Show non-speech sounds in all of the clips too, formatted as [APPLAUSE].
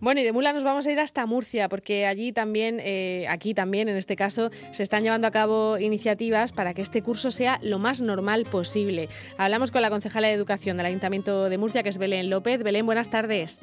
Bueno, y de Mula nos vamos a ir hasta Murcia, porque allí también, eh, aquí también en este caso, se están llevando a cabo iniciativas para que este curso sea lo más normal posible. Hablamos con la concejala de Educación del Ayuntamiento de Murcia, que es Belén López. Belén, buenas tardes.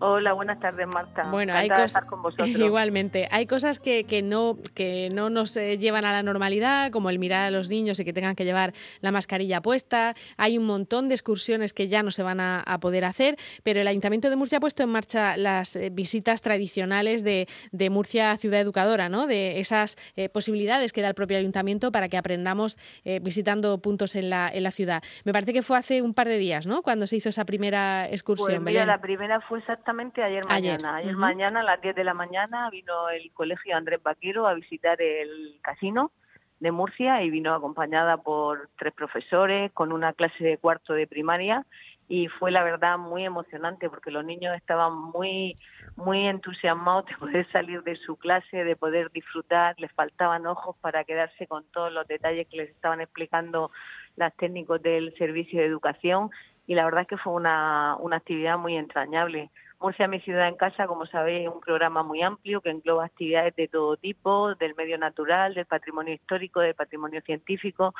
Hola, buenas tardes, Marta. Bueno, hay cosas [LAUGHS] igualmente. Hay cosas que, que, no que no nos eh, llevan a la normalidad, como el mirar a los niños y que tengan que llevar la mascarilla puesta. Hay un montón de excursiones que ya no se van a, poder hacer, pero el Ayuntamiento de Murcia ha puesto en marcha las eh, visitas tradicionales de, de, Murcia Ciudad Educadora, ¿no? De esas eh, posibilidades que da el propio Ayuntamiento para que aprendamos visitando puntos en la, en la ciudad. Me parece que fue hace un par de días, ¿no? Cuando se hizo esa primera excursión. Pues la primera fue exactamente ayer mañana. Ayer, mañana a las 10 de la mañana vino el colegio Andrés Vaquero a visitar el casino de Murcia y vino acompañada por tres profesores con una clase de cuarto de primaria y fue la verdad muy emocionante porque los niños estaban muy muy entusiasmados [LAUGHS] de poder salir de su clase, de poder disfrutar, les faltaban ojos para quedarse con todos los detalles que les estaban explicando las técnicos del servicio de educación y la verdad es que fue una, una actividad muy entrañable. Murcia, mi ciudad en casa, como sabéis, es un programa muy amplio que engloba actividades de todo tipo, del medio natural, del patrimonio histórico, del patrimonio científico,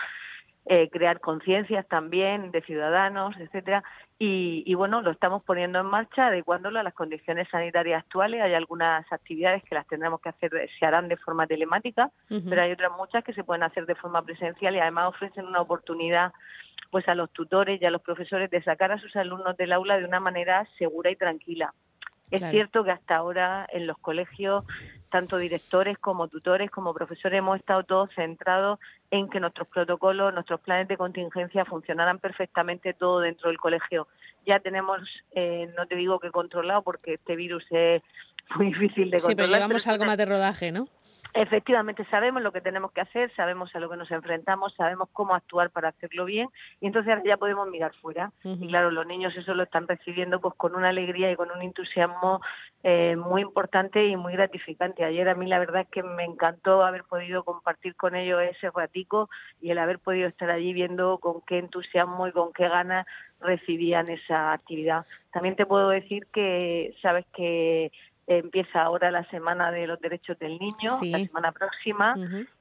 eh, crear conciencias también de ciudadanos, etcétera. Y, bueno, lo estamos poniendo en marcha, adecuándolo a las condiciones sanitarias actuales. Hay algunas actividades que las tendremos que hacer, se harán de forma telemática, pero hay otras muchas que se pueden hacer de forma presencial y además ofrecen una oportunidad pues a los tutores y a los profesores de sacar a sus alumnos del aula de una manera segura y tranquila. Es cierto que hasta ahora en los colegios, tanto directores como tutores como profesores, hemos estado todos centrados en que nuestros protocolos, nuestros planes de contingencia funcionaran perfectamente todo dentro del colegio. Ya tenemos, eh, no te digo que controlado, porque este virus es muy difícil de controlar. Sí, pero llevamos algo más de rodaje, ¿no? Efectivamente, sabemos lo que tenemos que hacer, sabemos a lo que nos enfrentamos, sabemos cómo actuar para hacerlo bien y entonces ahora ya podemos mirar fuera. Y claro, los niños eso lo están recibiendo pues con una alegría y con un entusiasmo eh, muy importante y muy gratificante. Ayer a mí la verdad es que me encantó haber podido compartir con ellos ese ratico y el haber podido estar allí viendo con qué entusiasmo y con qué ganas recibían esa actividad. También te puedo decir que sabes que empieza ahora la semana de los derechos del niño, la semana próxima,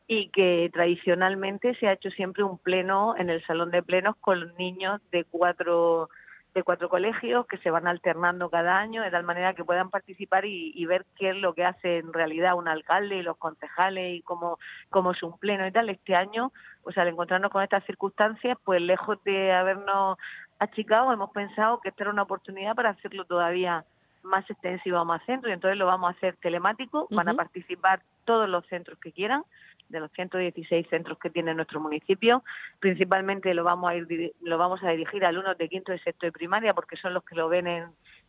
y que tradicionalmente se ha hecho siempre un pleno en el salón de plenos con niños de cuatro de cuatro colegios que se van alternando cada año de tal manera que puedan participar y, ver qué es lo que hace en realidad un alcalde y los concejales y cómo, cómo es un pleno y tal. Este año, pues al encontrarnos con estas circunstancias, pues lejos de habernos achicado, hemos pensado que esta era una oportunidad para hacerlo todavía más extensivo a más centros y entonces lo vamos a hacer telemático, van a participar todos los centros que quieran, de los 116 centros que tiene nuestro municipio, principalmente lo vamos a ir lo vamos a dirigir a alumnos de quinto y sexto de primaria porque son los que lo ven en,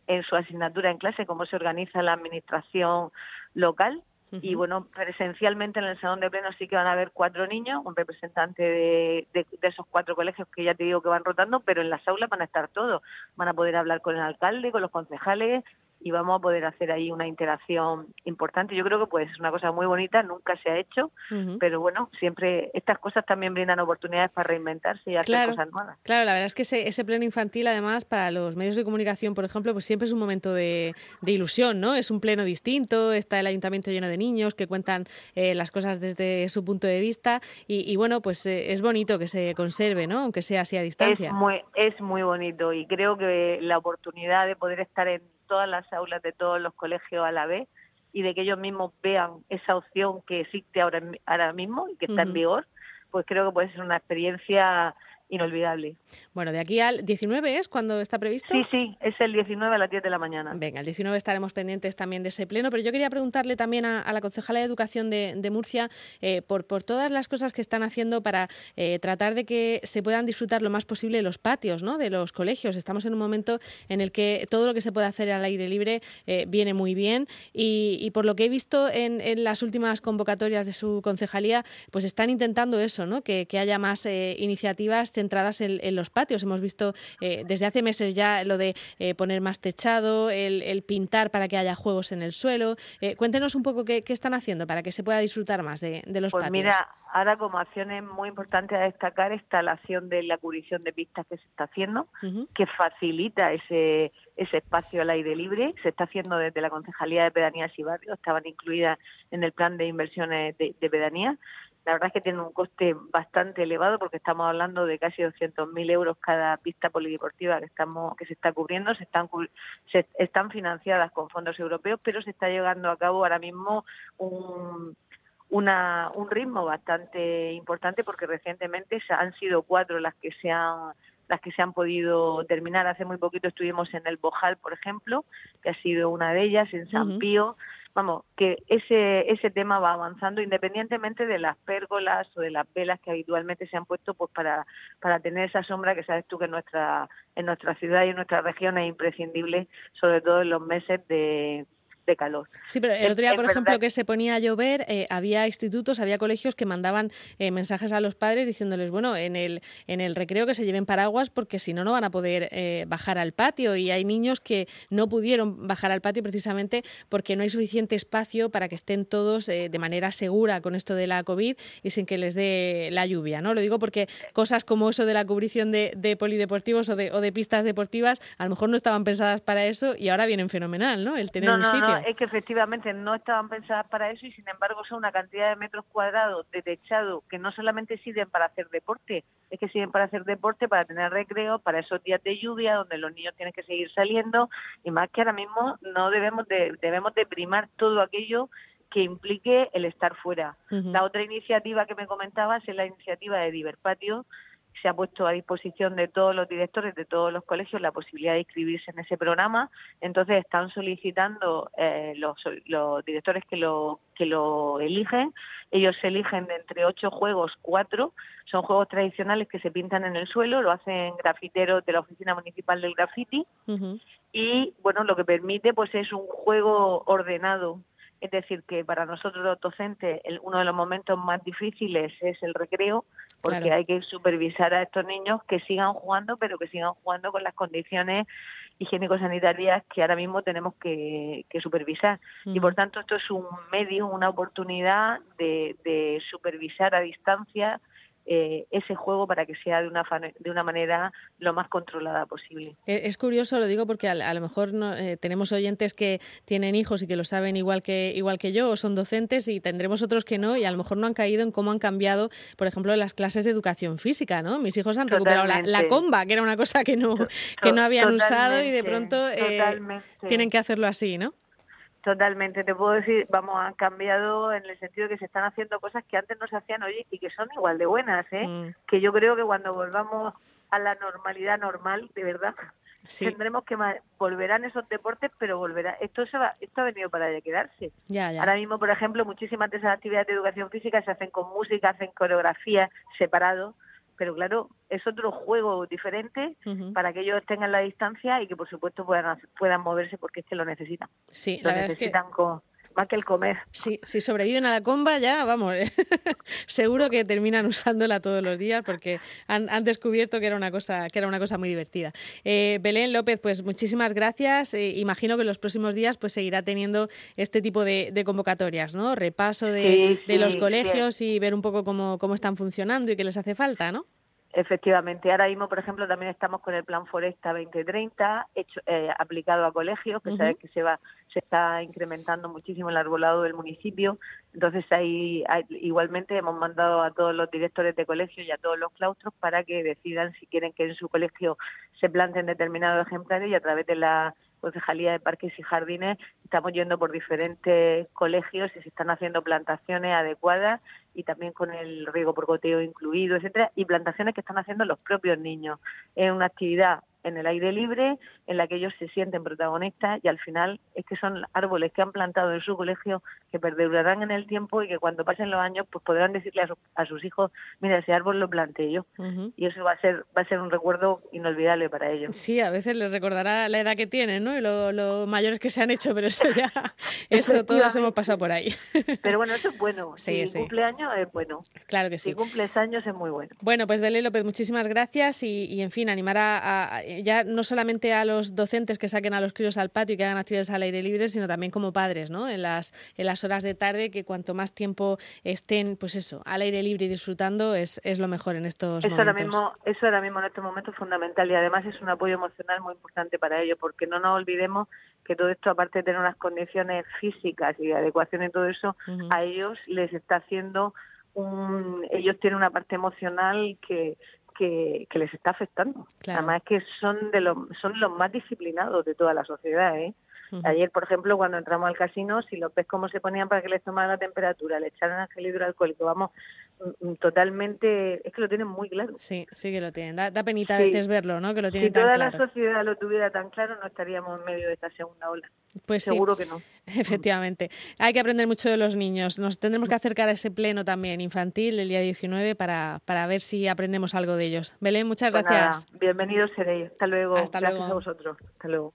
en su asignatura en clase, cómo se organiza la administración local. Y bueno, presencialmente en el salón de pleno sí que van a haber cuatro niños, un representante de, de, esos cuatro colegios que ya te digo que van rotando, pero en las aulas van a estar todos. Van a poder hablar con el alcalde, con los concejales, y vamos a poder hacer ahí una interacción importante. Yo creo que pues es una cosa muy bonita, nunca se ha hecho, pero bueno, siempre estas cosas también brindan oportunidades para reinventarse y hacer cosas nuevas. Claro, la verdad es que ese, ese, pleno infantil además para los medios de comunicación, por ejemplo, pues siempre es un momento de, ilusión, ¿no? Es un pleno distinto, está el ayuntamiento lleno de niños que cuentan eh, las cosas desde su punto de vista y, bueno, pues eh, es bonito que se conserve, ¿no? Aunque sea así a distancia. Es muy, es muy bonito y creo que la oportunidad de poder estar en todas las aulas de todos los colegios a la vez y de que ellos mismos vean esa opción que existe ahora, ahora mismo y que está en vigor, pues creo que puede ser una experiencia inolvidable. Bueno, de aquí al 19 es cuando está previsto. Sí, sí, es el 19 a las 10 de la mañana. Venga, el 19 estaremos pendientes también de ese pleno, pero yo quería preguntarle también a, la concejala de Educación de, Murcia eh, por, por todas las cosas que están haciendo para eh, tratar de que se puedan disfrutar lo más posible los patios ¿no? de los colegios. Estamos en un momento en el que todo lo que se puede hacer al aire libre eh, viene muy bien y, por lo que he visto en, las últimas convocatorias de su concejalía, pues están intentando eso, ¿no? que, que haya más iniciativas centradas en, los patios. Hemos visto eh, desde hace meses ya lo de eh, poner más techado, el, pintar para que haya juegos en el suelo. cuéntenos un poco qué, están haciendo para que se pueda disfrutar más de, los pues patios. Mira, ahora como acciones muy importantes a destacar está la acción de la cubrición de pistas que se está haciendo, que facilita ese ese espacio al aire libre. Se está haciendo desde la Concejalía de Pedanías y Barrios, estaban incluidas en el plan de inversiones de, de pedanías. La verdad es que tiene un coste bastante elevado porque estamos hablando de casi 200.000 euros cada pista polideportiva que estamos que se está cubriendo. Se están se están financiadas con fondos europeos, pero se está llevando a cabo ahora mismo un una, un ritmo bastante importante porque recientemente han sido cuatro las que se han las que se han podido terminar. Hace muy poquito estuvimos en el Bojal, por ejemplo, que ha sido una de ellas, en San Pío. Vamos, que ese, ese tema va avanzando independientemente de las pérgolas o de las velas que habitualmente se han puesto pues para, para tener esa sombra que sabes tú que en nuestra, en nuestra ciudad y en nuestra región es imprescindible, sobre todo en los meses de, de calor. Sí, pero el otro día, por ejemplo, que se ponía a llover, eh, había institutos, había colegios que mandaban eh, mensajes a los padres diciéndoles, bueno, en el, en el recreo que se lleven paraguas porque si no, no van a poder eh, bajar al patio. Y hay niños que no pudieron bajar al patio precisamente porque no hay suficiente espacio para que estén todos de manera segura con esto de la COVID y sin que les dé la lluvia, ¿no? Lo digo porque cosas como eso de la cubrición de, polideportivos o de, o de pistas deportivas a lo mejor no estaban pensadas para eso y ahora vienen fenomenal, ¿no? El tener un sitio es que efectivamente no estaban pensadas para eso y sin embargo son una cantidad de metros cuadrados de techado que no solamente sirven para hacer deporte, es que sirven para hacer deporte, para tener recreo, para esos días de lluvia donde los niños tienen que seguir saliendo y más que ahora mismo no debemos de, debemos de primar todo aquello que implique el estar fuera. La otra iniciativa que me comentabas es la iniciativa de Diverpatio, se ha puesto a disposición de todos los directores de todos los colegios la posibilidad de inscribirse en ese programa. Entonces están solicitando eh, los, los, directores que lo que lo eligen. Ellos se eligen de entre ocho juegos cuatro. Son juegos tradicionales que se pintan en el suelo. Lo hacen grafiteros de la oficina municipal del graffiti. Y bueno, lo que permite pues es un juego ordenado es decir, que para nosotros los docentes uno de los momentos más difíciles es el recreo, porque hay que supervisar a estos niños que sigan jugando, pero que sigan jugando con las condiciones higiénico-sanitarias que ahora mismo tenemos que, supervisar. Y por tanto esto es un medio, una oportunidad de supervisar a distancia eh, ese juego para que sea de una, de una manera lo más controlada posible. E, es curioso, lo digo porque a, lo mejor no, eh, tenemos oyentes que tienen hijos y que lo saben igual que, igual que yo o son docentes y tendremos otros que no y a lo mejor no han caído en cómo han cambiado, por ejemplo, las clases de educación física. ¿no? Mis hijos han recuperado la, comba, que era una cosa que no, que no habían usado y de pronto eh, tienen que hacerlo así, ¿no? Totalmente, te puedo decir, vamos, han cambiado en el sentido de que se están haciendo cosas que antes no se hacían, hoy y que son igual de buenas, ¿eh? Mm. Que yo creo que cuando volvamos a la normalidad normal, de verdad, [LAUGHS] tendremos que volverán esos deportes, pero volverá. Esto se va, esto ha venido para quedarse. Ahora mismo, por ejemplo, muchísimas de esas actividades de educación física se hacen con música, hacen coreografía separado pero claro, es otro juego diferente para que ellos tengan la distancia y que por supuesto puedan puedan moverse porque es que lo necesitan. Sí, lo la necesitan con, más que el comer. Sí, si sobreviven a la comba ya, vamos, [LAUGHS] seguro que terminan usándola todos los días porque han, descubierto que era una cosa que era una cosa muy divertida. Eh, Belén López, pues muchísimas gracias. Eh, imagino que en los próximos días pues seguirá teniendo este tipo de, convocatorias, ¿no? Repaso de, los colegios y ver un poco cómo, cómo están funcionando y qué les hace falta, ¿no? Efectivamente, ahora mismo, por ejemplo, también estamos con el Plan Foresta 2030, hecho, eh, aplicado a colegios, que sabes que se va, se está incrementando muchísimo el arbolado del municipio. Entonces, ahí, igualmente hemos mandado a todos los directores de colegios y a todos los claustros para que decidan si quieren que en su colegio se planten determinados ejemplares y a través de la Concejalía de Parques y Jardines estamos yendo por diferentes colegios y se están haciendo plantaciones adecuadas y también con el riego por goteo incluido, etcétera, y plantaciones que están haciendo los propios niños. Es una actividad en el aire libre, en la que ellos se sienten protagonistas y al final es que son árboles que han plantado en su colegio que perdurarán en el tiempo y que cuando pasen los años pues podrán decirle a, sus hijos, mira, ese árbol lo planté yo. Y eso va a ser va a ser un recuerdo inolvidable para ellos. Sí, a veces les recordará la edad que tienen, ¿no? Y lo, mayores que se han hecho, pero eso ya, [LAUGHS] eso todos hemos pasado por ahí. pero bueno, eso es bueno. [LAUGHS] si cumpleaños es bueno. Claro que sí. Si cumples años es muy bueno. Bueno, pues Belén López, muchísimas gracias y, en fin, animar a, ya no solamente a los docentes que saquen a los críos al patio y que hagan actividades al aire libre, sino también como padres, ¿no? En las, en las horas de tarde, que cuanto más tiempo estén, pues eso, al aire libre y disfrutando es, es lo mejor en estos eso momentos. Ahora mismo, eso ahora mismo en estos momentos es fundamental y además es un apoyo emocional muy importante para ellos, porque no nos olvidemos que todo esto, aparte de tener unas condiciones físicas y de adecuación y todo eso, a ellos les está haciendo un... Ellos tienen una parte emocional que, que, les está afectando. Además es que son de los, son los más disciplinados de toda la sociedad, ¿eh? Ayer, por ejemplo, cuando entramos al casino, si los ves cómo se ponían para que les tomaran la temperatura, le echaran gel hidroalcohólico, vamos, mm, mm, totalmente, es que lo tienen muy claro. Sí, sí que lo tienen. Da, penita a veces verlo, ¿no? Que lo tienen si toda la sociedad lo tuviera tan claro, no estaríamos en medio de esta segunda ola. Pues Seguro que no. [LAUGHS] Efectivamente. Hay que aprender mucho de los niños. Nos tendremos que acercar a ese pleno también infantil el día 19 para, para ver si aprendemos algo de ellos. Belén, muchas pues gracias. bienvenidos seréis. Hasta luego. Hasta Gracias a vosotros. Hasta luego.